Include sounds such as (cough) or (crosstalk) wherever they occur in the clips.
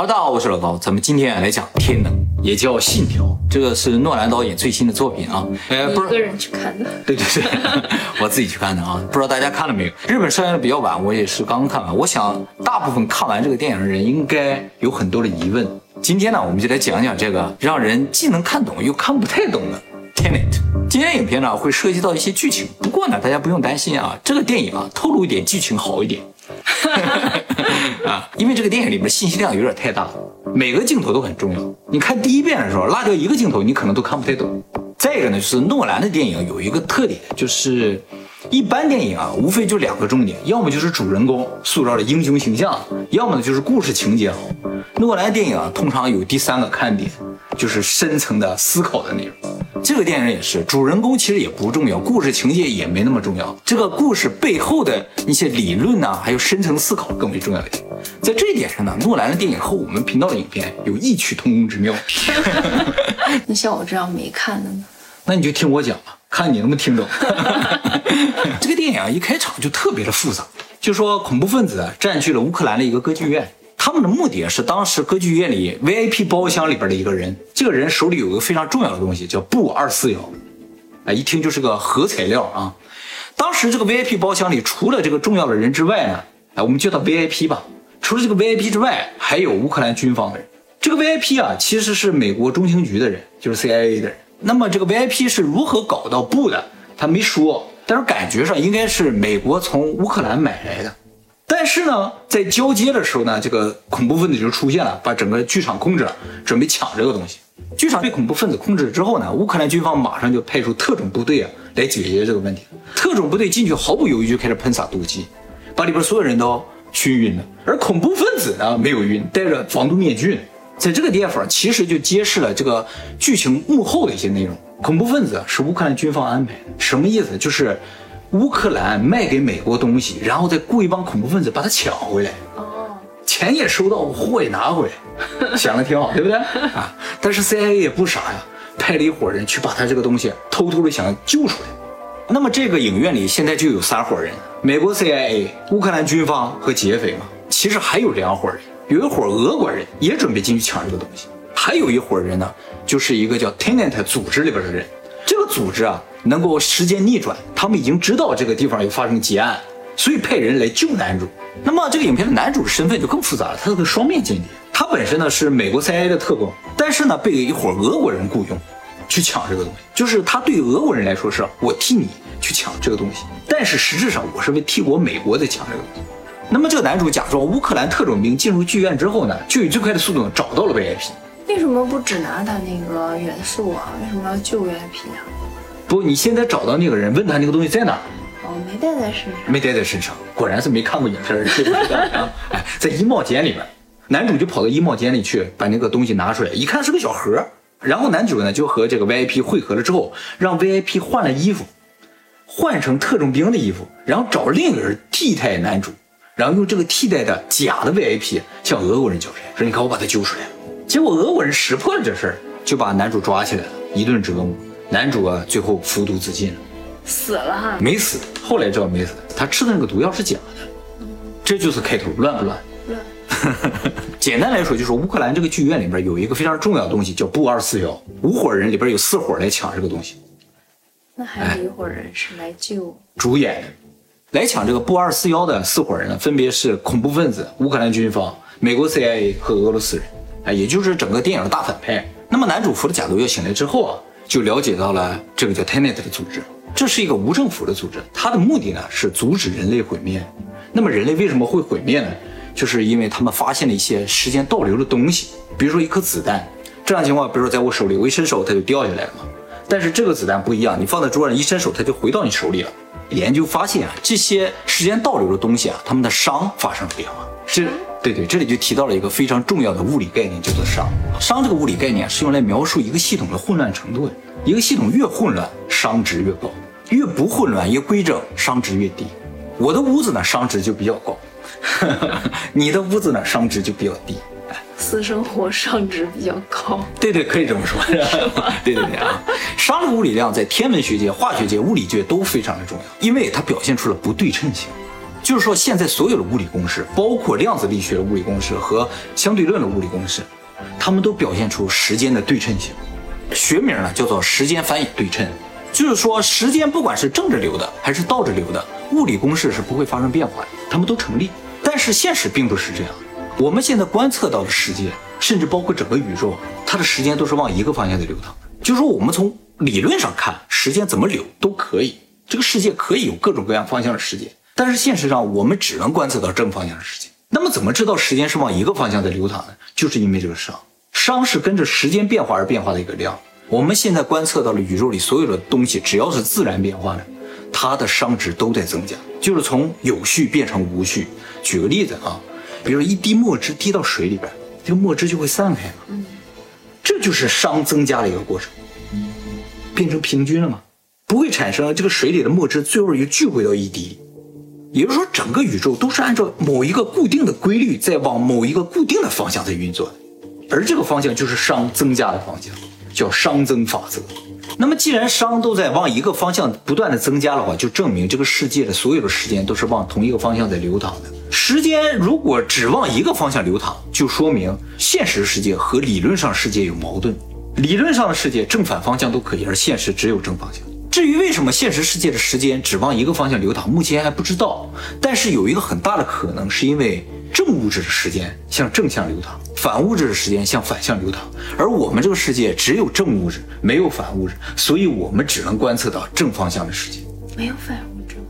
哈喽，大家好，我是老高，咱们今天来讲《天能》，也叫《信条》，这个是诺兰导演最新的作品啊。呃，不是一个人去看的，对 (laughs) 对对，(laughs) 我自己去看的。啊。不知道大家看了没有？日本上映的比较晚，我也是刚刚看完。我想大部分看完这个电影的人应该有很多的疑问。今天呢，我们就来讲讲这个让人既能看懂又看不太懂的《Tenet》。今天影片呢会涉及到一些剧情，不过呢，大家不用担心啊，这个电影啊透露一点剧情好一点。(laughs) 啊，因为这个电影里面信息量有点太大，每个镜头都很重要。你看第一遍的时候，落掉一个镜头，你可能都看不太懂。再一个呢，就是诺兰的电影有一个特点，就是一般电影啊，无非就两个重点，要么就是主人公塑造的英雄形象，要么呢就是故事情节好。诺兰电影啊，通常有第三个看点，就是深层的思考的内容。这个电影也是，主人公其实也不重要，故事情节也没那么重要，这个故事背后的一些理论呢，还有深层思考更为重要一些。在这一点上呢，诺兰的电影和我们频道的影片有异曲同工之妙。(laughs) 那像我这样没看的呢？那你就听我讲吧，看你能不能听懂。(laughs) 这个电影，一开场就特别的复杂，就说恐怖分子占据了乌克兰的一个歌剧院。他们的目的是当时歌剧院里 VIP 包厢里边的一个人，这个人手里有个非常重要的东西，叫布二四幺，哎，一听就是个核材料啊。当时这个 VIP 包厢里除了这个重要的人之外呢，哎，我们叫他 VIP 吧。除了这个 VIP 之外，还有乌克兰军方的人。这个 VIP 啊，其实是美国中情局的人，就是 CIA 的人。那么这个 VIP 是如何搞到布的，他没说，但是感觉上应该是美国从乌克兰买来的。但是呢，在交接的时候呢，这个恐怖分子就出现了，把整个剧场控制了，准备抢这个东西。剧场被恐怖分子控制之后呢，乌克兰军方马上就派出特种部队啊来解决这个问题。特种部队进去毫不犹豫就开始喷洒毒气，把里边所有人都熏晕了。而恐怖分子呢没有晕，戴着防毒面具。在这个地方其实就揭示了这个剧情幕后的一些内容。恐怖分子是乌克兰军方安排的，什么意思？就是。乌克兰卖给美国东西，然后再雇一帮恐怖分子把它抢回来。哦，钱也收到，货也拿回来，(laughs) 想的挺好，对不对啊？但是 CIA 也不傻呀，派了一伙人去把他这个东西偷偷的想救出来。那么这个影院里现在就有三伙人：美国 CIA、乌克兰军方和劫匪嘛。其实还有两伙人，有一伙俄国人也准备进去抢这个东西，还有一伙人呢，就是一个叫 Tenet 组织里边的人。这个组织啊。能够时间逆转，他们已经知道这个地方有发生劫案，所以派人来救男主。那么这个影片的男主身份就更复杂了，他是个双面间谍。他本身呢是美国 CIA 的特工，但是呢被一伙俄国人雇佣去抢这个东西。就是他对俄国人来说是我替你去抢这个东西，但是实质上我是为替我美国在抢这个东西。那么这个男主假装乌克兰特种兵进入剧院之后呢，就以最快的速度找到了 VIP。为什么不只拿他那个元素啊？为什么要救 VIP 啊？不，你现在找到那个人，问他那个东西在哪？哦，没带在身上，没带在身上，果然是没看过影片，知不知道啊？(laughs) 哎，在衣帽间里面，男主就跑到衣帽间里去，把那个东西拿出来，一看是个小盒，然后男主呢就和这个 VIP 汇合了之后，让 VIP 换了衣服，换成特种兵的衣服，然后找另一个人替代男主，然后用这个替代的假的 VIP 向俄国人交差，说你看我把他揪出来了。结果俄国人识破了这事儿，就把男主抓起来了，一顿折磨。男主啊，最后服毒自尽了，死了哈？没死，后来知道没死，他吃的那个毒药是假的，这就是开头，乱不乱？乱。(laughs) 简单来说，就是乌克兰这个剧院里边有一个非常重要的东西，叫布二四幺，五伙人里边有四伙来抢这个东西，那还有一伙人是来救主演的，来抢这个布二四幺的四伙人呢，分别是恐怖分子、乌克兰军方、美国 CIA 和俄罗斯人，哎，也就是整个电影的大反派。那么男主服了假毒药醒来之后啊。就了解到了这个叫 Tenet 的组织，这是一个无政府的组织，它的目的呢是阻止人类毁灭。那么人类为什么会毁灭呢？就是因为他们发现了一些时间倒流的东西，比如说一颗子弹。这样情况，比如说在我手里，我一伸手它就掉下来了嘛。但是这个子弹不一样，你放在桌上一伸手它就回到你手里了。研究发现啊，这些时间倒流的东西啊，它们的熵发生了变化。这对对，这里就提到了一个非常重要的物理概念，叫做熵。熵这个物理概念是用来描述一个系统的混乱程度的。一个系统越混乱，熵值越高；越不混乱、越规整，熵值越低。我的屋子呢，熵值就比较高；(laughs) 你的屋子呢，熵值就比较低。私生活上值比较高。对对，可以这么说。(laughs) 对对对啊，熵的物理量在天文学界、化学界、物理界都非常的重要，因为它表现出了不对称性。就是说，现在所有的物理公式，包括量子力学的物理公式和相对论的物理公式，它们都表现出时间的对称性。学名呢叫做时间反演对称，就是说，时间不管是正着流的还是倒着流的，物理公式是不会发生变化的，它们都成立。但是现实并不是这样。我们现在观测到的世界，甚至包括整个宇宙，它的时间都是往一个方向在流淌。就是说，我们从理论上看，时间怎么流都可以，这个世界可以有各种各样方向的时间。但是现实上，我们只能观测到正方向的时间。那么，怎么知道时间是往一个方向在流淌呢？就是因为这个熵，熵是跟着时间变化而变化的一个量。我们现在观测到了宇宙里所有的东西，只要是自然变化的，它的熵值都在增加，就是从有序变成无序。举个例子啊，比如一滴墨汁滴到水里边，这个墨汁就会散开嘛，这就是熵增加的一个过程，变成平均了嘛，不会产生这个水里的墨汁最后又聚回到一滴里。也就是说，整个宇宙都是按照某一个固定的规律在往某一个固定的方向在运作的，而这个方向就是熵增加的方向，叫熵增法则。那么，既然熵都在往一个方向不断的增加的话，就证明这个世界的所有的时间都是往同一个方向在流淌的。时间如果只往一个方向流淌，就说明现实世界和理论上世界有矛盾。理论上的世界正反方向都可以，而现实只有正方向。至于为什么现实世界的时间只往一个方向流淌，目前还不知道。但是有一个很大的可能，是因为正物质的时间向正向流淌，反物质的时间向反向流淌。而我们这个世界只有正物质，没有反物质，所以我们只能观测到正方向的世界。没有反物质吗？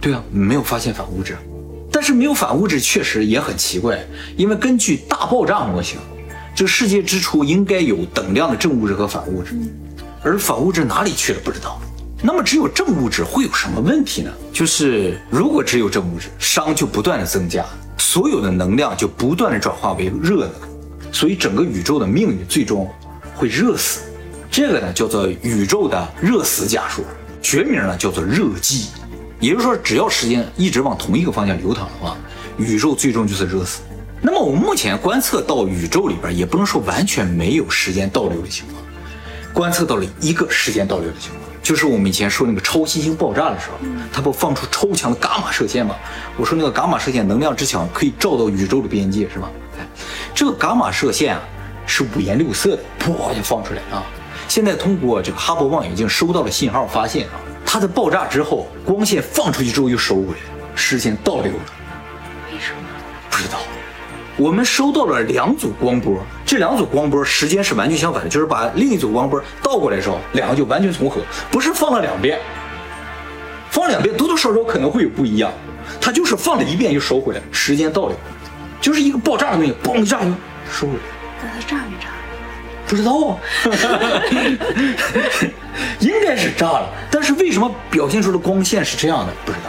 对啊，没有发现反物质。但是没有反物质确实也很奇怪，因为根据大爆炸模型，这个世界之初应该有等量的正物质和反物质，而反物质哪里去了不知道。那么只有正物质会有什么问题呢？就是如果只有正物质，熵就不断的增加，所有的能量就不断的转化为热能，所以整个宇宙的命运最终会热死。这个呢叫做宇宙的热死假说，学名呢叫做热寂。也就是说，只要时间一直往同一个方向流淌的话，宇宙最终就是热死。那么我们目前观测到宇宙里边，也不能说完全没有时间倒流的情况，观测到了一个时间倒流的情况。就是我们以前说那个超新星爆炸的时候，它不放出超强的伽马射线吗？我说那个伽马射线能量之强，可以照到宇宙的边界，是吧？哎，这个伽马射线啊，是五颜六色的，噗就放出来啊。现在通过这个哈勃望远镜收到了信号，发现啊，它在爆炸之后，光线放出去之后又收回来，时间倒流了。为什么？不知道。我们收到了两组光波，这两组光波时间是完全相反的，就是把另一组光波倒过来的时候，两个就完全重合，不是放了两遍，放两遍多多少少可能会有不一样，它就是放了一遍又收回来，时间倒流，就是一个爆炸的东西，嘣一炸就收回来。那它炸没炸？不知道啊，(laughs) 应该是炸了，但是为什么表现出的光线是这样的？不知道。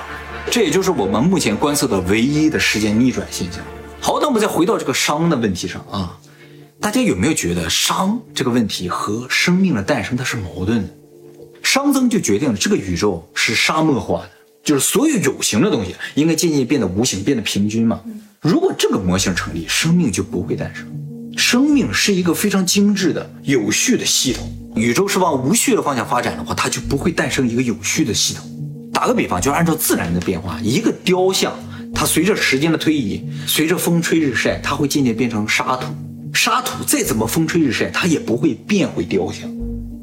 这也就是我们目前观测的唯一的时间逆转现象。好，那我们再回到这个熵的问题上啊，大家有没有觉得熵这个问题和生命的诞生它是矛盾的？熵增就决定了这个宇宙是沙漠化的，就是所有有形的东西应该渐渐变得无形，变得平均嘛。如果这个模型成立，生命就不会诞生。生命是一个非常精致的有序的系统，宇宙是往无序的方向发展的话，它就不会诞生一个有序的系统。打个比方，就按照自然的变化，一个雕像。它随着时间的推移，随着风吹日晒，它会渐渐变成沙土。沙土再怎么风吹日晒，它也不会变回雕像。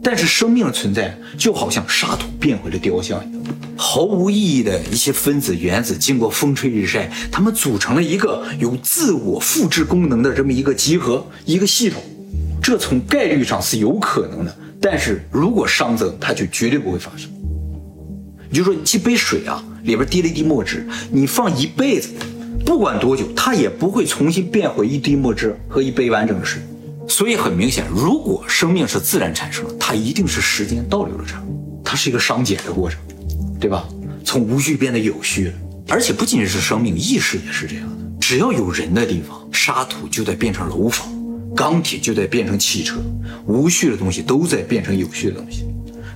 但是生命的存在就好像沙土变回了雕像一样，毫无意义的一些分子、原子经过风吹日晒，它们组成了一个有自我复制功能的这么一个集合、一个系统。这从概率上是有可能的，但是如果熵增，它就绝对不会发生。你就说一杯水啊。里边滴了一滴墨汁，你放一辈子，不管多久，它也不会重新变回一滴墨汁和一杯完整的水。所以很明显，如果生命是自然产生的，它一定是时间倒流的产物，它是一个熵减的过程，对吧？从无序变得有序。而且不仅仅是生命，意识也是这样的。只要有人的地方，沙土就得变成楼房，钢铁就得变成汽车，无序的东西都在变成有序的东西，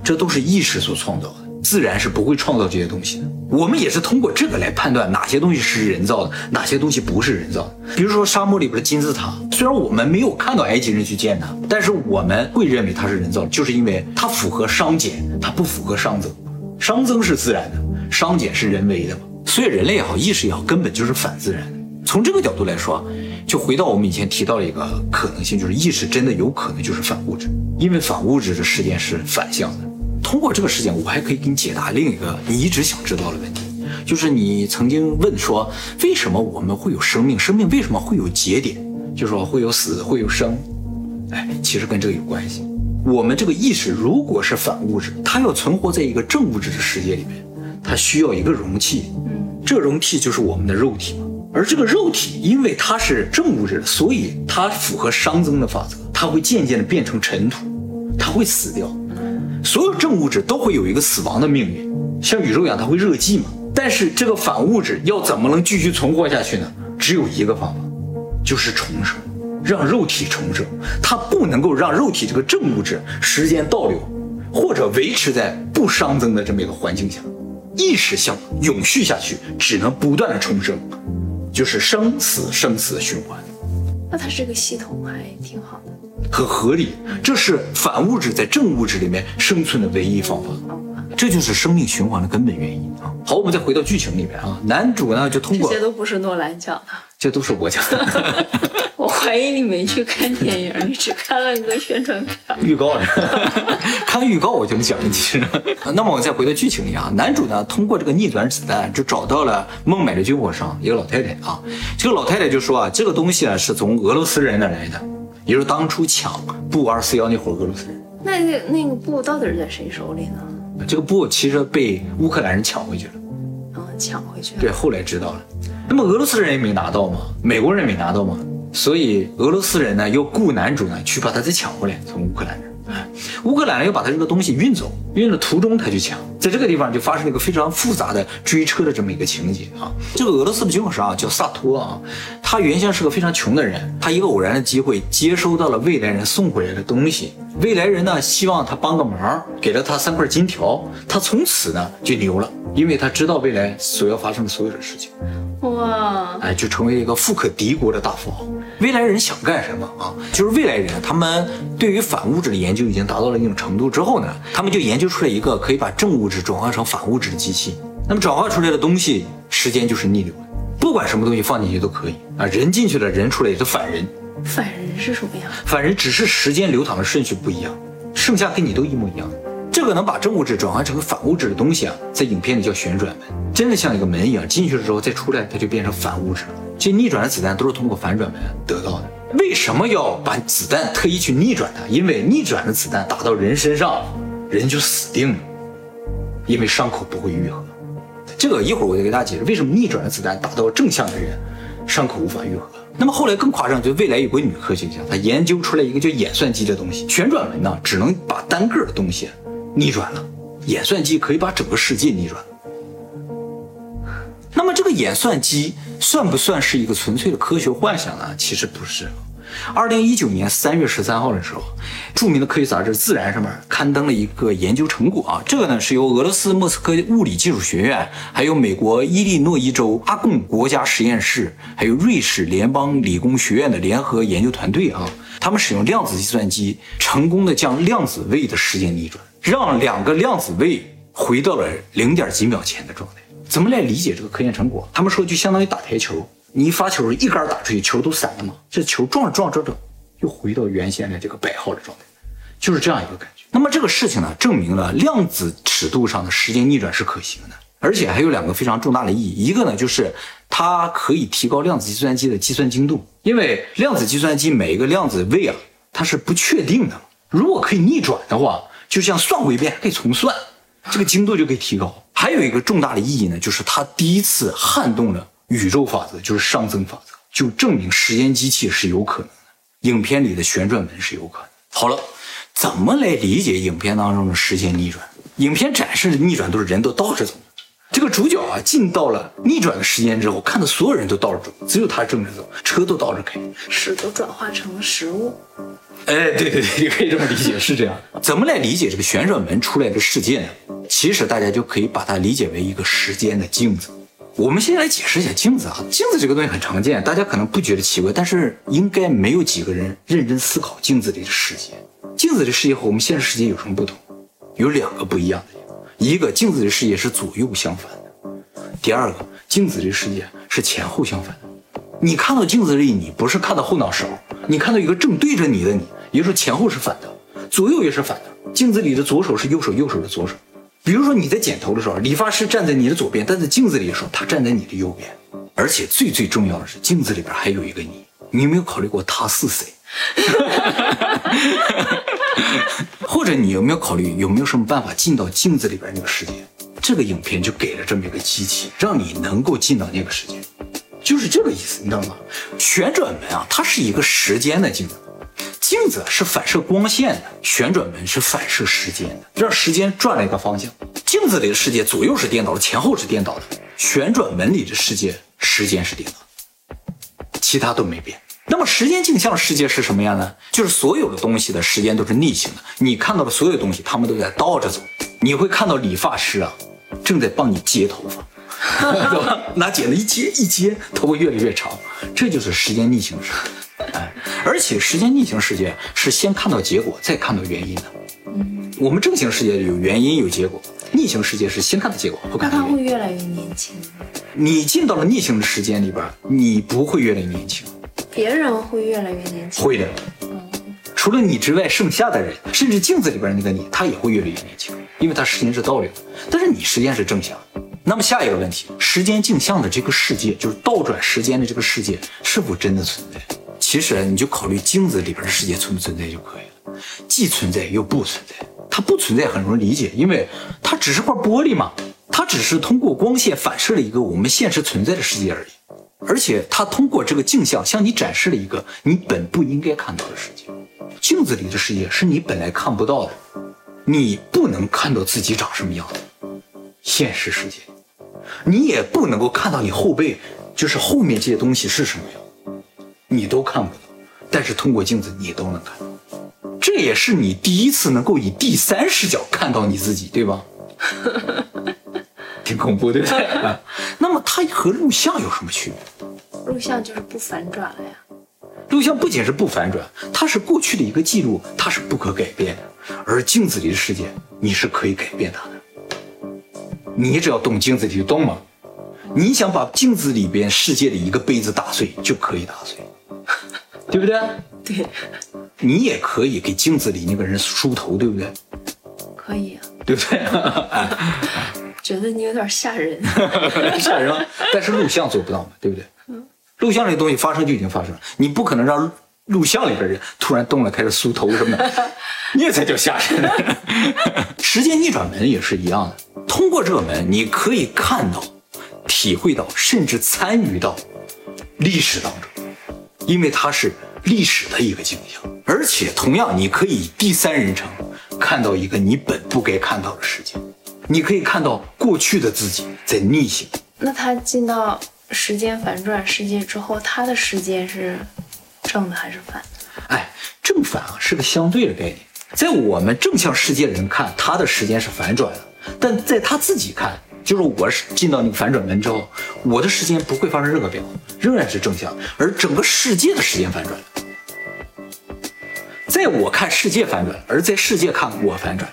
这都是意识所创造的。自然是不会创造这些东西的。我们也是通过这个来判断哪些东西是人造的，哪些东西不是人造的。比如说沙漠里边的金字塔，虽然我们没有看到埃及人去建它，但是我们会认为它是人造的，就是因为它符合熵减，它不符合熵增。熵增是自然的，熵减是人为的嘛。所以人类也好，意识也好，根本就是反自然的。从这个角度来说，就回到我们以前提到了一个可能性，就是意识真的有可能就是反物质，因为反物质的事件是反向的。通过这个事件，我还可以给你解答另一个你一直想知道的问题，就是你曾经问说，为什么我们会有生命？生命为什么会有节点？就说会有死，会有生。哎，其实跟这个有关系。我们这个意识如果是反物质，它要存活在一个正物质的世界里面，它需要一个容器。这容器就是我们的肉体嘛。而这个肉体，因为它是正物质，所以它符合熵增的法则，它会渐渐的变成尘土，它会死掉。所有正物质都会有一个死亡的命运，像宇宙一样，它会热寂嘛。但是这个反物质要怎么能继续存活下去呢？只有一个方法，就是重生，让肉体重生。它不能够让肉体这个正物质时间倒流，或者维持在不熵增的这么一个环境下，意识想永续下去，只能不断的重生，就是生死生死循环。那它这个系统还挺好的。很合理，这是反物质在正物质里面生存的唯一方法，这就是生命循环的根本原因啊。好，我们再回到剧情里面啊，男主呢就通过这些都不是诺兰讲的，这都是我讲的。(laughs) 我怀疑你没去看电影，你只看了一个宣传片、预告。(laughs) 看预告我就能讲进去。那么我再回到剧情里啊，男主呢通过这个逆转子弹就找到了孟买的军火商一个老太太啊，这个老太太就说啊，这个东西啊是从俄罗斯人那来的。也就是当初抢布二四幺那伙俄罗斯人，那那那个布到底是在谁手里呢？这个布其实被乌克兰人抢回去了，啊，抢回去了。对，后来知道了。那么俄罗斯人也没拿到嘛，美国人没拿到嘛，所以俄罗斯人呢又雇男主呢去把他再抢回来，从乌克兰人。乌克兰又把他这个东西运走，运的途中他就抢，在这个地方就发生了一个非常复杂的追车的这么一个情节啊。这个俄罗斯的军火商叫萨托啊，他原先是个非常穷的人，他一个偶然的机会接收到了未来人送回来的东西，未来人呢希望他帮个忙，给了他三块金条，他从此呢就牛了，因为他知道未来所要发生的所有的事情。哇，哎，就成为一个富可敌国的大富豪。未来人想干什么啊？就是未来人，他们对于反物质的研究已经达到了一种程度之后呢，他们就研究出来一个可以把正物质转化成反物质的机器。那么转化出来的东西，时间就是逆流的，不管什么东西放进去都可以啊。人进去了，人出来也是反人。反人是什么呀？反人只是时间流淌的顺序不一样，剩下跟你都一模一样。这个能把正物质转换成反物质的东西啊，在影片里叫旋转门。真的像一个门一样，进去了之后再出来，它就变成反物质了。这逆转的子弹都是通过反转门得到的。为什么要把子弹特意去逆转它？因为逆转的子弹打到人身上，人就死定了，因为伤口不会愈合。这个一会儿我就给大家解释为什么逆转的子弹打到正向的人，伤口无法愈合。那么后来更夸张，就未来有个女科学家，她研究出来一个叫演算机的东西。旋转门呢，只能把单个的东西逆转了，演算机可以把整个世界逆转。那么这个演算机算不算是一个纯粹的科学幻想呢？其实不是。二零一九年三月十三号的时候，著名的科学杂志《自然》上面刊登了一个研究成果啊，这个呢是由俄罗斯莫斯科物理技术学院，还有美国伊利诺伊州阿贡国家实验室，还有瑞士联邦理工学院的联合研究团队啊，他们使用量子计算机，成功的将量子位的时间逆转，让两个量子位回到了零点几秒前的状态。怎么来理解这个科研成果？他们说就相当于打台球，你一发球一杆打出去，球都散了嘛。这球撞着撞着撞着，又回到原先的这个摆号的状态，就是这样一个感觉。那么这个事情呢，证明了量子尺度上的时间逆转是可行的，而且还有两个非常重大的意义。一个呢，就是它可以提高量子计算机的计算精度，因为量子计算机每一个量子位啊，它是不确定的。如果可以逆转的话，就像算过一遍，可以重算，这个精度就可以提高。还有一个重大的意义呢，就是它第一次撼动了宇宙法则，就是上增法则，就证明时间机器是有可能的。影片里的旋转门是有可能。好了，怎么来理解影片当中的时间逆转？影片展示的逆转都是人都倒着走，这个主角啊进到了逆转的时间之后，看到所有人都倒着走，只有他正着走，车都倒着开，屎都转化成了食物。哎，对对对，你可以这么理解，是这样。怎么来理解这个旋转门出来的世界呢？其实大家就可以把它理解为一个时间的镜子。我们先来解释一下镜子啊，镜子这个东西很常见，大家可能不觉得奇怪，但是应该没有几个人认真思考镜子里的世界。镜子的世界和我们现实世界有什么不同？有两个不一样的，一个镜子的世界是左右相反的，第二个镜子的世界是前后相反的。你看到镜子里你，不是看到后脑勺，你看到一个正对着你的你，也就是前后是反的，左右也是反的。镜子里的左手是右手，右手的左手。比如说你在剪头的时候，理发师站在你的左边，但在镜子里的时候，他站在你的右边。而且最最重要的是，镜子里边还有一个你，你有没有考虑过他是谁？(laughs) 或者你有没有考虑有没有什么办法进到镜子里边那个世界？这个影片就给了这么一个机器，让你能够进到那个世界，就是这个意思，你知道吗？旋转门啊，它是一个时间的镜子，镜子是反射光线的，旋转门是反射时间的，让时间转了一个方向。镜子里的世界左右是颠倒的，前后是颠倒的；旋转门里的世界时间是颠倒，其他都没变。那么时间镜像世界是什么样呢？就是所有的东西的时间都是逆行的，你看到的所有东西，他们都在倒着走。你会看到理发师啊，正在帮你接头发，(laughs) 拿剪子一接一接，头发越来越长，这就是时间逆行世界。哎，而且时间逆行世界是先看到结果，再看到原因的。嗯，我们正行世界有原因有结果，逆行世界是先看到结果，后看那他会越来越年轻。你进到了逆行的时间里边，你不会越来越年轻。别人会越来越年轻，会的。除了你之外，剩下的人，甚至镜子里边那个你，他也会越来越年轻，因为他时间是倒流的。但是你时间是正向。那么下一个问题，时间镜像的这个世界，就是倒转时间的这个世界，是否真的存在？其实你就考虑镜子里边的世界存不存在就可以了，既存在又不存在。它不存在很容易理解，因为它只是块玻璃嘛，它只是通过光线反射了一个我们现实存在的世界而已。而且它通过这个镜像向你展示了一个你本不应该看到的世界。镜子里的世界是你本来看不到的，你不能看到自己长什么样的。现实世界，你也不能够看到你后背，就是后面这些东西是什么样，你都看不到。但是通过镜子，你都能看到。这也是你第一次能够以第三视角看到你自己，对吧？(laughs) 挺恐怖，对不对？那么它和录像有什么区别？录像就是不反转了呀。录像不仅是不反转，它是过去的一个记录，它是不可改变的。而镜子里的世界，你是可以改变它的。你只要动镜子里的动嘛，你想把镜子里边世界的一个杯子打碎，就可以打碎，对不对？对。你也可以给镜子里那个人梳头，对不对？可以啊。对不对？(laughs) 觉得你有点吓人，(laughs) 吓人。但是录像做不到嘛，对不对？嗯。录像这东西发生就已经发生了，你不可能让录像里边人突然动了开始梳头什么的，那才叫吓人。(laughs) 时间逆转门也是一样的，通过这个门，你可以看到、体会到，甚至参与到历史当中，因为它是历史的一个镜像，而且同样，你可以第三人称看到一个你本不该看到的世界。你可以看到过去的自己在逆行。那他进到时间反转世界之后，他的时间是正的还是反的？哎，正反啊是个相对的概念。在我们正向世界的人看，他的时间是反转的；但在他自己看，就是我是进到那个反转门之后，我的时间不会发生任何变化，仍然是正向，而整个世界的时间反转了。在我看世界反转，而在世界看我反转。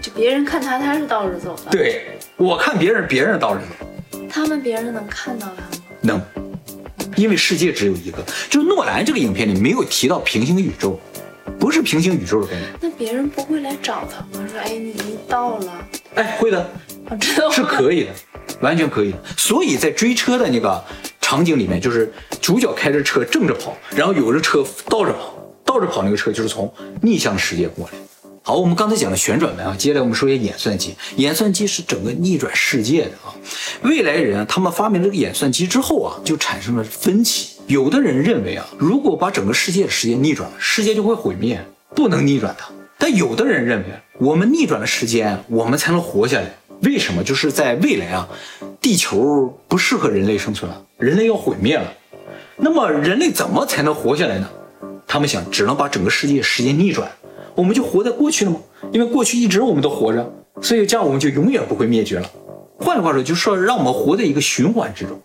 就别人看他，他是倒着走的。对，我看别人，别人倒着走。他们别人能看到他吗？能，因为世界只有一个。就诺兰这个影片里没有提到平行宇宙，不是平行宇宙的概念。那别人不会来找他吗？说，哎，你到了。哎，会的，是可以的，完全可以的。所以在追车的那个场景里面，就是主角开着车正着跑，然后有的车倒着跑，倒着跑那个车就是从逆向世界过来。好，我们刚才讲了旋转门啊，接下来我们说一下演算机。演算机是整个逆转世界的啊。未来人他们发明这个演算机之后啊，就产生了分歧。有的人认为啊，如果把整个世界的时间逆转了，世界就会毁灭，不能逆转它。但有的人认为，我们逆转了时间，我们才能活下来。为什么？就是在未来啊，地球不适合人类生存了，人类要毁灭了。那么人类怎么才能活下来呢？他们想，只能把整个世界时间逆转。我们就活在过去了吗？因为过去一直我们都活着，所以这样我们就永远不会灭绝了。换句话说，就是说让我们活在一个循环之中，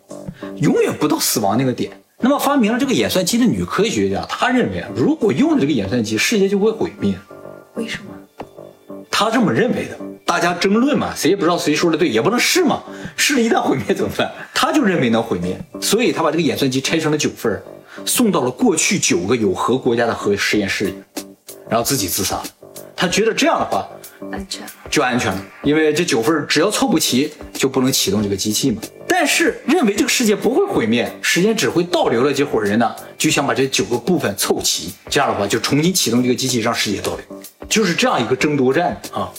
永远不到死亡那个点。那么发明了这个演算机的女科学家，她认为啊，如果用了这个演算机，世界就会毁灭。为什么？她这么认为的。大家争论嘛，谁也不知道谁说的对，也不能试嘛，试了一旦毁灭怎么办？他就认为能毁灭，所以他把这个演算机拆成了九份儿，送到了过去九个有核国家的核实验室里，然后自己自杀了。他觉得这样的话安全了。就安全了，因为这九份儿只要凑不齐，就不能启动这个机器嘛。但是认为这个世界不会毁灭，时间只会倒流的这伙人呢，就想把这九个部分凑齐，这样的话就重新启动这个机器，让世界倒流，就是这样一个争夺战啊。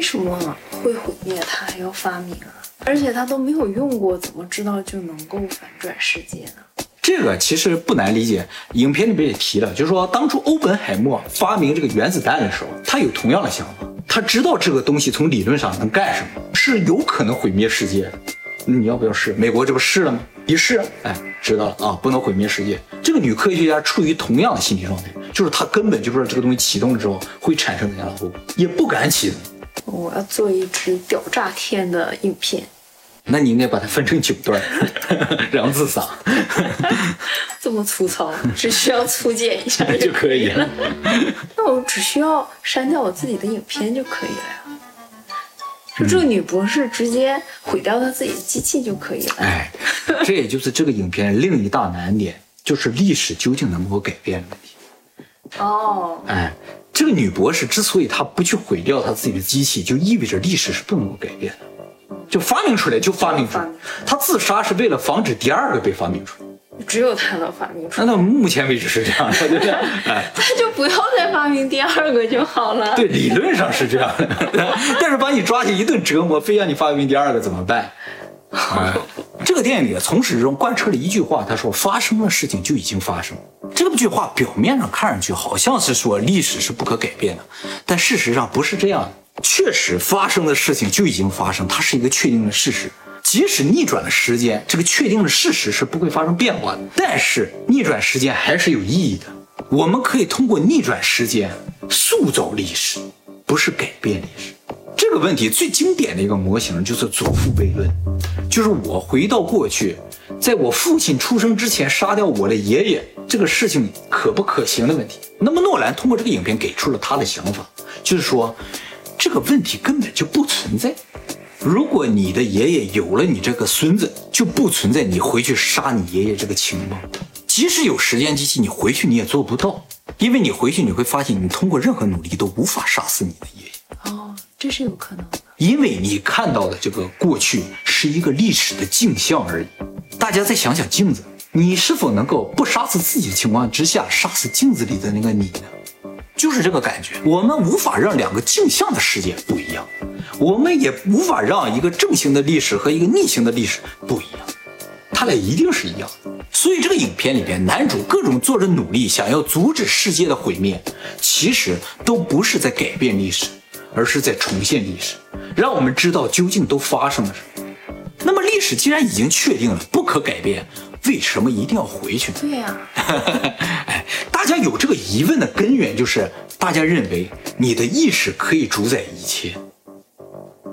为什么会毁灭？他还要发明啊？而且他都没有用过，怎么知道就能够反转世界呢？这个其实不难理解，影片里边也提了，就是说当初欧本海默发明这个原子弹的时候，他有同样的想法，他知道这个东西从理论上能干什么，是有可能毁灭世界的。你要不要试？美国这不试了吗？一试，哎，知道了啊，不能毁灭世界。这个女科学家处于同样的心理状态，就是她根本就不知道这个东西启动了之后会产生怎样的后果，也不敢启动。我要做一支屌炸天的影片，那你应该把它分成九段，(laughs) 然后自杀 (laughs) 这么粗糙，只需要粗剪一下 (laughs) 就可以了。那我只需要删掉我自己的影片就可以了呀。就这个女博士直接毁掉她自己的机器就可以了。哎，这也就是这个影片另一大难点，就是历史究竟能否改变的问题。哦，哎，这个女博士之所以她不去毁掉她自己的机器，就意味着历史是不能够改变的。就发明出来就发明出来，她自杀是为了防止第二个被发明出来。只有她能发明出来，那到目前为止是这样的，对不对？哎，那就不要再发明第二个就好了。对，理论上是这样的，但是把你抓起一顿折磨，非让你发明第二个怎么办？(laughs) 个电影里从始至终贯彻了一句话，他说：“发生的事情就已经发生。”这句话表面上看上去好像是说历史是不可改变的，但事实上不是这样。确实发生的事情就已经发生，它是一个确定的事实。即使逆转了时间，这个确定的事实是不会发生变化的。但是逆转时间还是有意义的。我们可以通过逆转时间塑造历史，不是改变历史。这个问题最经典的一个模型就是祖父悖论，就是我回到过去，在我父亲出生之前杀掉我的爷爷，这个事情可不可行的问题。那么诺兰通过这个影片给出了他的想法，就是说这个问题根本就不存在。如果你的爷爷有了你这个孙子，就不存在你回去杀你爷爷这个情况。即使有时间机器，你回去你也做不到，因为你回去你会发现，你通过任何努力都无法杀死你的爷。这是有可能的，因为你看到的这个过去是一个历史的镜像而已。大家再想想镜子，你是否能够不杀死自己的情况之下，杀死镜子里的那个你呢？就是这个感觉。我们无法让两个镜像的世界不一样。我们也无法让一个正行的历史和一个逆行的历史不一样，他俩一定是一样的。所以这个影片里边，男主各种做着努力，想要阻止世界的毁灭，其实都不是在改变历史，而是在重现历史，让我们知道究竟都发生了什么。那么历史既然已经确定了，不可改变，为什么一定要回去呢？对呀，(laughs) 哎，大家有这个疑问的根源就是，大家认为你的意识可以主宰一切。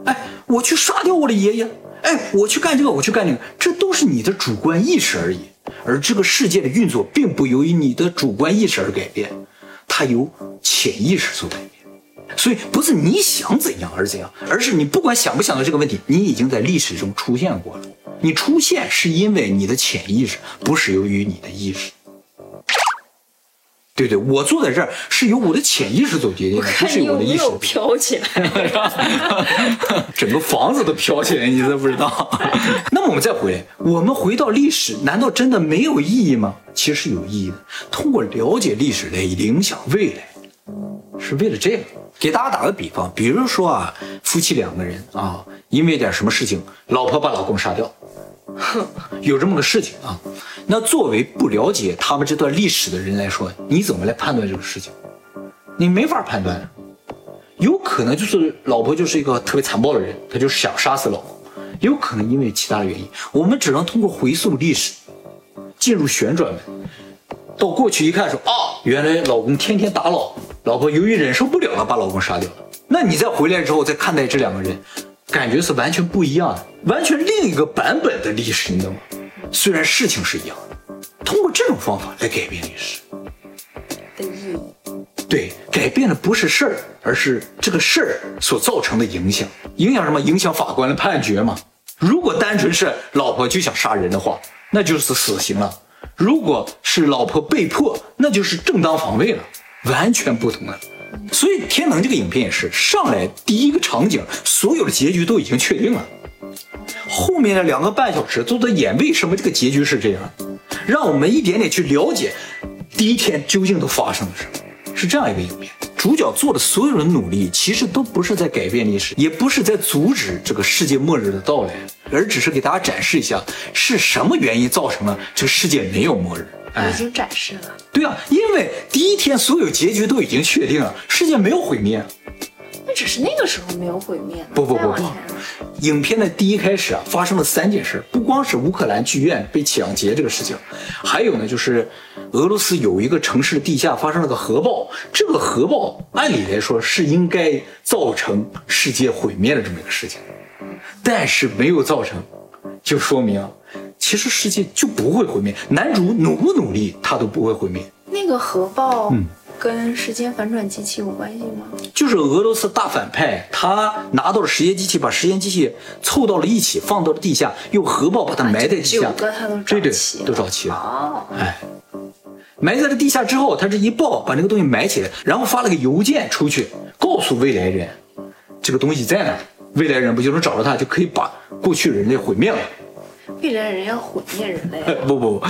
哎我去杀掉我的爷爷，哎，我去干这个，我去干那个，这都是你的主观意识而已。而这个世界的运作并不由于你的主观意识而改变，它由潜意识所改变。所以不是你想怎样而怎样，而是你不管想不想到这个问题，你已经在历史中出现过了。你出现是因为你的潜意识，不是由于你的意识。对对，我坐在这儿是由我的潜意识所决定的，不是我的意识。飘起来，(laughs) 整个房子都飘起来，你都不知道。(laughs) 那么我们再回来，我们回到历史，难道真的没有意义吗？其实是有意义的。通过了解历史来影响未来，是为了这个。给大家打个比方，比如说啊，夫妻两个人啊，因为点什么事情，老婆把老公杀掉。(laughs) 有这么个事情啊，那作为不了解他们这段历史的人来说，你怎么来判断这个事情？你没法判断。有可能就是老婆就是一个特别残暴的人，她就想杀死老公；有可能因为其他的原因，我们只能通过回溯历史，进入旋转门，到过去一看说啊，原来老公天天打老婆，老婆由于忍受不了了，把老公杀掉了。那你再回来之后再看待这两个人。感觉是完全不一样的，完全另一个版本的历史，你懂吗？虽然事情是一样的，通过这种方法来改变历史的意义。对，改变的不是事儿，而是这个事儿所造成的影响。影响什么？影响法官的判决嘛。如果单纯是老婆就想杀人的话，那就是死刑了；如果是老婆被迫，那就是正当防卫了，完全不同了。所以《天能》这个影片也是上来第一个场景，所有的结局都已经确定了。后面的两个半小时都在演为什么这个结局是这样，让我们一点点去了解第一天究竟都发生了什么，是这样一个影片。主角做的所有的努力，其实都不是在改变历史，也不是在阻止这个世界末日的到来，而只是给大家展示一下是什么原因造成了这个世界没有末日。已经展示了。对啊，因为第一天所有结局都已经确定了，世界没有毁灭。那只是那个时候没有毁灭。不不不不，影片的第一开始啊，发生了三件事，不光是乌克兰剧院被抢劫这个事情，还有呢，就是俄罗斯有一个城市地下发生了个核爆，这个核爆按理来说是应该造成世界毁灭的这么一个事情，但是没有造成，就说明其实世界就不会毁灭，男主努不努力他都不会毁灭。那个核爆，嗯。跟时间反转机器有关系吗？就是俄罗斯大反派，他拿到了时间机器，把时间机器凑到了一起，放到了地下，用核爆把它埋在地下。九个他都对对，都找齐了。哦，哎，埋在了地下之后，他这一爆，把那个东西埋起来，然后发了个邮件出去，告诉未来人，这个东西在哪，未来人不就能找到他，就可以把过去人类毁灭了。未来人要毁灭人类？(laughs) 不不不。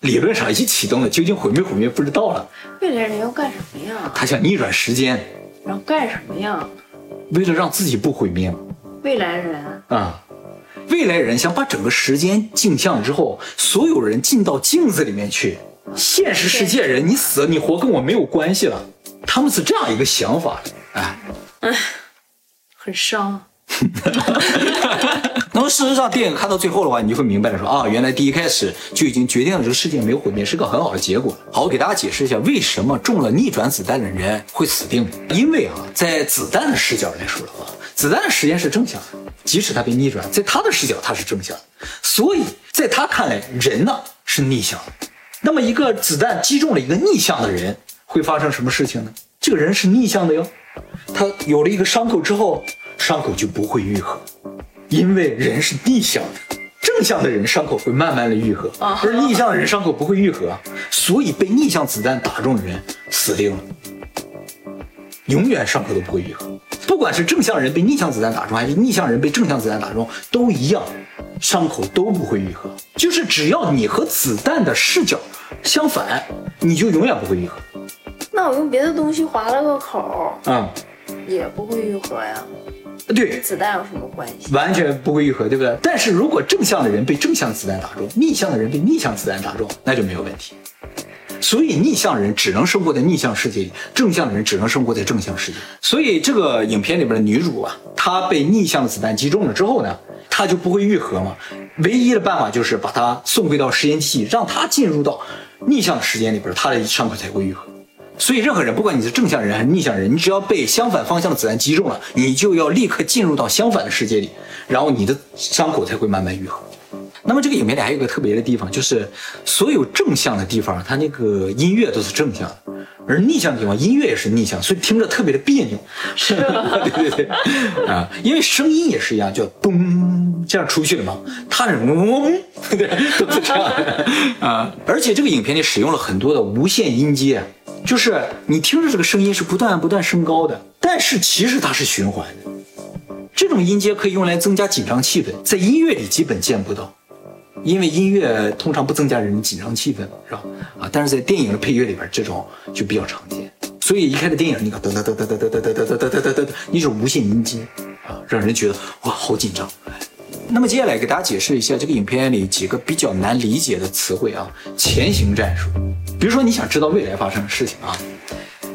理论上已经启动了，究竟毁没毁灭不知道了。未来人要干什么呀？他想逆转时间。然后干什么呀？为了让自己不毁灭。未来人啊，未来人想把整个时间镜像之后，所有人进到镜子里面去。现实世界人，你死你活跟我没有关系了。他们是这样一个想法。哎，哎，很伤。(laughs) 那么事实上，电影看到最后的话，你就会明白了，说啊，原来第一开始就已经决定了这个世界没有毁灭，是个很好的结果。好，我给大家解释一下，为什么中了逆转子弹的人会死定？因为啊，在子弹的视角来说的话，子弹的时间是正向的，即使它被逆转，在他的视角它是正向，所以在他看来，人呢是逆向的。那么一个子弹击中了一个逆向的人，会发生什么事情呢？这个人是逆向的哟，他有了一个伤口之后。伤口就不会愈合，因为人是逆向的，正向的人伤口会慢慢的愈合，而逆向的人伤口不会愈合，所以被逆向子弹打中的人死定了，永远伤口都不会愈合。不管是正向人被逆向子弹打中，还是逆向人被正向子弹打中，都一样，伤口都不会愈合。就是只要你和子弹的视角相反，你就永远不会愈合。那我用别的东西划了个口，嗯，也不会愈合呀。对，子弹有什么关系？完全不会愈合，对不对？但是如果正向的人被正向子弹打中，逆向的人被逆向子弹打中，那就没有问题。所以逆向人只能生活在逆向世界里，正向的人只能生活在正向世界。所以这个影片里边的女主啊，她被逆向的子弹击中了之后呢，她就不会愈合嘛。唯一的办法就是把她送回到时间机器，让她进入到逆向的时间里边，她的伤口才会愈合。所以，任何人，不管你是正向人还是逆向人，你只要被相反方向的子弹击中了，你就要立刻进入到相反的世界里，然后你的伤口才会慢慢愈合。那么，这个影片里还有一个特别的地方，就是所有正向的地方，它那个音乐都是正向的，而逆向的地方音乐也是逆向，所以听着特别的别扭。是，(laughs) 对对对，啊，因为声音也是一样，叫咚这样出去了吗？他是嗡，(laughs) 对，都是这样的 (laughs) 啊。而且这个影片里使用了很多的无线音阶。就是你听着这个声音是不断不断升高的，但是其实它是循环的。这种音阶可以用来增加紧张气氛，在音乐里基本见不到，因为音乐通常不增加人紧张气氛，是吧？啊，但是在电影的配乐里边，这种就比较常见。所以一开始电影，你看噔噔噔噔噔噔噔噔噔噔噔噔噔，一种无线音阶啊，让人觉得哇，好紧张。那么接下来给大家解释一下这个影片里几个比较难理解的词汇啊，前行战术。比如说你想知道未来发生的事情啊，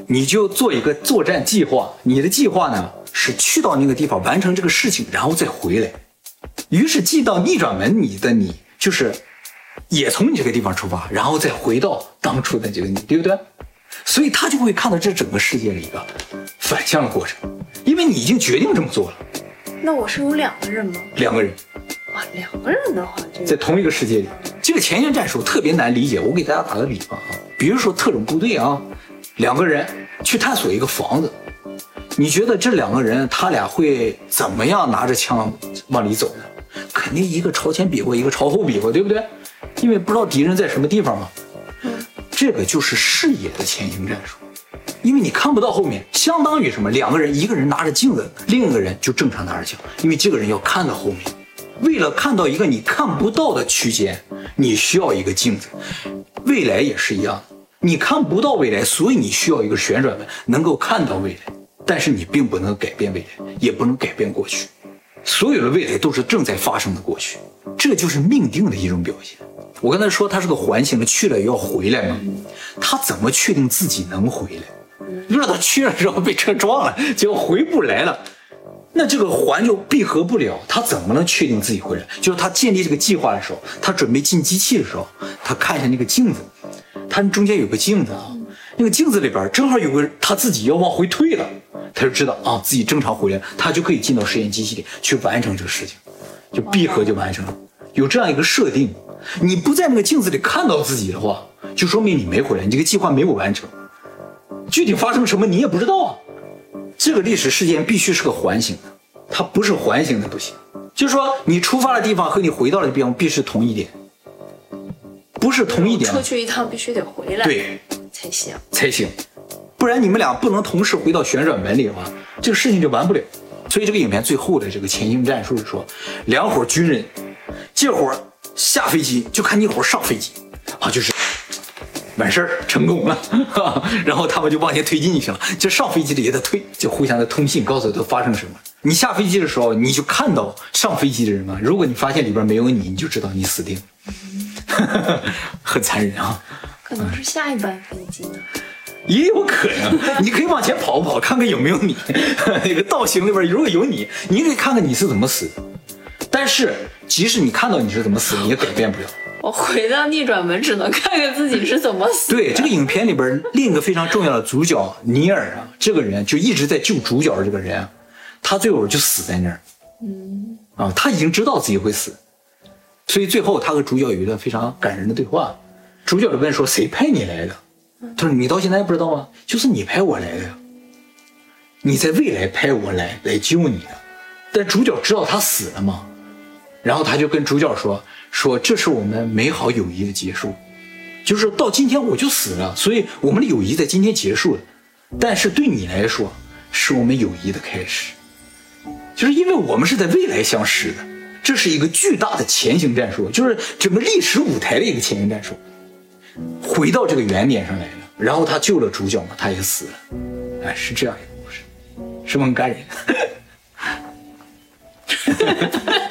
你就做一个作战计划。你的计划呢是去到那个地方完成这个事情，然后再回来。于是记到逆转门你的你就是也从你这个地方出发，然后再回到当初的这个你，对不对？所以他就会看到这整个世界的一个反向的过程，因为你已经决定这么做了。那我是有两个人吗？两个人，哇，两个人的话，在同一个世界里，这个前线战术特别难理解。我给大家打个比方啊，比如说特种部队啊，两个人去探索一个房子，你觉得这两个人他俩会怎么样拿着枪往里走呢？肯定一个朝前比划，一个朝后比划，对不对？因为不知道敌人在什么地方嘛。这个就是视野的前行战术，因为你看不到后面，相当于什么？两个人，一个人拿着镜子，另一个人就正常拿着枪，因为这个人要看到后面。为了看到一个你看不到的区间，你需要一个镜子。未来也是一样，你看不到未来，所以你需要一个旋转门，能够看到未来。但是你并不能改变未来，也不能改变过去。所有的未来都是正在发生的过去，这就是命定的一种表现。我刚才说他是个环形的，去了也要回来嘛，他怎么确定自己能回来？如果他去了之后被车撞了，结果回不来了，那这个环就闭合不了，他怎么能确定自己回来？就是他建立这个计划的时候，他准备进机器的时候，他看一下那个镜子，他中间有个镜子啊，那个镜子里边正好有个他自己要往回退了。他就知道啊，自己正常回来，他就可以进到实验机器里去完成这个事情，就闭合就完成了。有这样一个设定，你不在那个镜子里看到自己的话，就说明你没回来，你这个计划没有完成。具体发生什么你也不知道啊。这个历史事件必须是个环形的，它不是环形的不行。就是说，你出发的地方和你回到的地方必须是同一点，不是同一点。出去一趟必须得回来，对，才行，才行。不然你们俩不能同时回到旋转门里的话，这个事情就完不了。所以这个影片最后的这个前行战术是说，两伙军人，这伙下飞机就看你伙上飞机，啊，就是完事儿成功了，(laughs) 然后他们就往前推进就行了。就上飞机的也得推，就互相的通信，告诉都发生什么。你下飞机的时候，你就看到上飞机的人嘛。如果你发现里边没有你，你就知道你死定了，(laughs) 很残忍啊。可能是下一班飞机呢。也有可能，你可以往前跑跑，看看有没有你。(laughs) 那个道行里边如果有你，你可以看看你是怎么死的。但是，即使你看到你是怎么死，你也改变不了。我回到逆转门，只能看看自己是怎么死。对，这个影片里边另一个非常重要的主角尼尔啊，这个人就一直在救主角的这个人，他最后就死在那儿。嗯，啊，他已经知道自己会死，所以最后他和主角有一段非常感人的对话。主角就问说：“谁派你来的？”他说：“你到现在还不知道吗？就是你派我来的，你在未来派我来来救你的。但主角知道他死了吗？然后他就跟主角说：说这是我们美好友谊的结束，就是到今天我就死了，所以我们的友谊在今天结束了。但是对你来说，是我们友谊的开始，就是因为我们是在未来相识的，这是一个巨大的前行战术，就是整个历史舞台的一个前行战术。”回到这个原点上来了，然后他救了主角嘛，他也死了，哎，是这样一个故事，是不是很感人？(laughs)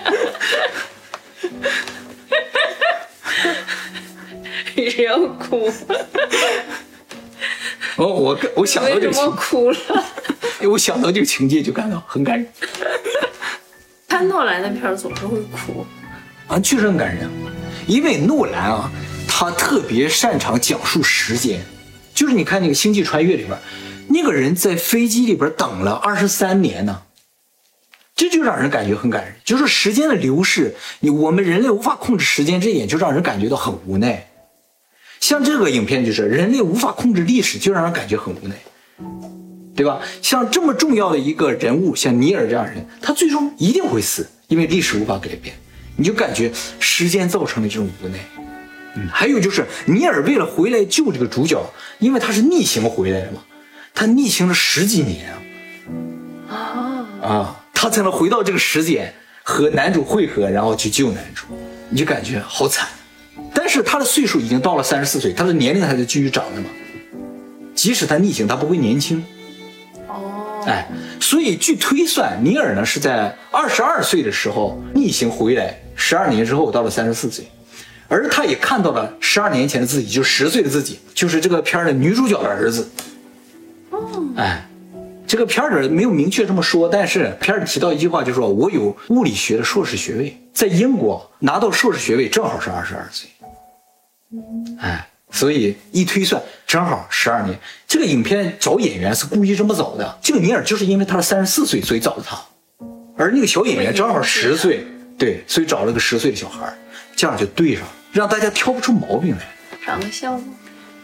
你是要哭？(laughs) 我我我想到这个情，哭了？(laughs) 我想到这个情节就感到很感人。(laughs) 看诺兰的片儿总是会哭啊，确实很感人，因为诺兰啊。他特别擅长讲述时间，就是你看那个《星际穿越》里边，那个人在飞机里边等了二十三年呢，这就让人感觉很感人。就是时间的流逝，你我们人类无法控制时间，这一点就让人感觉到很无奈。像这个影片就是人类无法控制历史，就让人感觉很无奈，对吧？像这么重要的一个人物，像尼尔这样人，他最终一定会死，因为历史无法改变，你就感觉时间造成的这种无奈。嗯，还有就是尼尔为了回来救这个主角，因为他是逆行回来的嘛，他逆行了十几年啊，啊啊，他才能回到这个时间和男主会合，然后去救男主，你就感觉好惨。但是他的岁数已经到了三十四岁，他的年龄还在继续长着嘛，即使他逆行，他不会年轻。哦，哎，所以据推算，尼尔呢是在二十二岁的时候逆行回来，十二年之后到了三十四岁。而他也看到了十二年前的自己，就十岁的自己，就是这个片儿的女主角的儿子。哦，哎，这个片儿里没有明确这么说，但是片儿里提到一句话，就说我有物理学的硕士学位，在英国拿到硕士学位正好是二十二岁。哎，所以一推算正好十二年。这个影片找演员是故意这么找的，这个尼尔就是因为他是三十四岁，所以找的他，而那个小演员正好十岁，对，所以找了个十岁的小孩。这样就对上，让大家挑不出毛病来。长得像吗？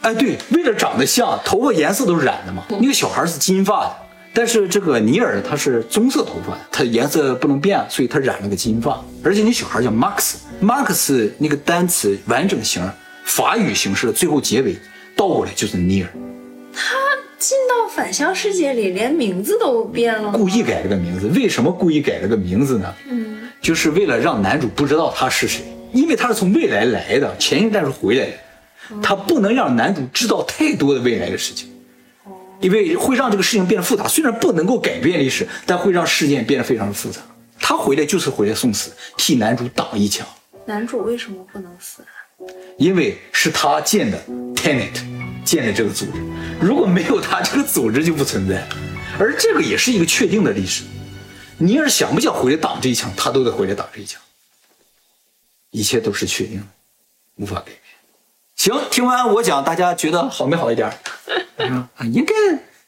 哎，对，为了长得像，头发颜色都是染的嘛。那个小孩是金发的，但是这个尼尔他是棕色头发，他颜色不能变，所以他染了个金发。而且那小孩叫 Max，Max 那个单词完整型法语形式的最后结尾倒过来就是 near，，他进到反向世界里，连名字都变了？故意改了个名字。为什么故意改了个名字呢？嗯，就是为了让男主不知道他是谁，因为他是从未来来的，前一站是回来的。他不能让男主知道太多的未来的事情，因为会让这个事情变得复杂。虽然不能够改变历史，但会让事件变得非常的复杂。他回来就是回来送死，替男主挡一枪。男主为什么不能死啊？因为是他建的 Tenet，建的这个组织。如果没有他，这个组织就不存在。而这个也是一个确定的历史。尼尔想不想回来挡这一枪，他都得回来挡这一枪。一切都是确定的，无法改变。行，听完我讲，大家觉得好没好一点？啊，(laughs) 应该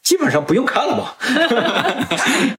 基本上不用看了吧。(laughs)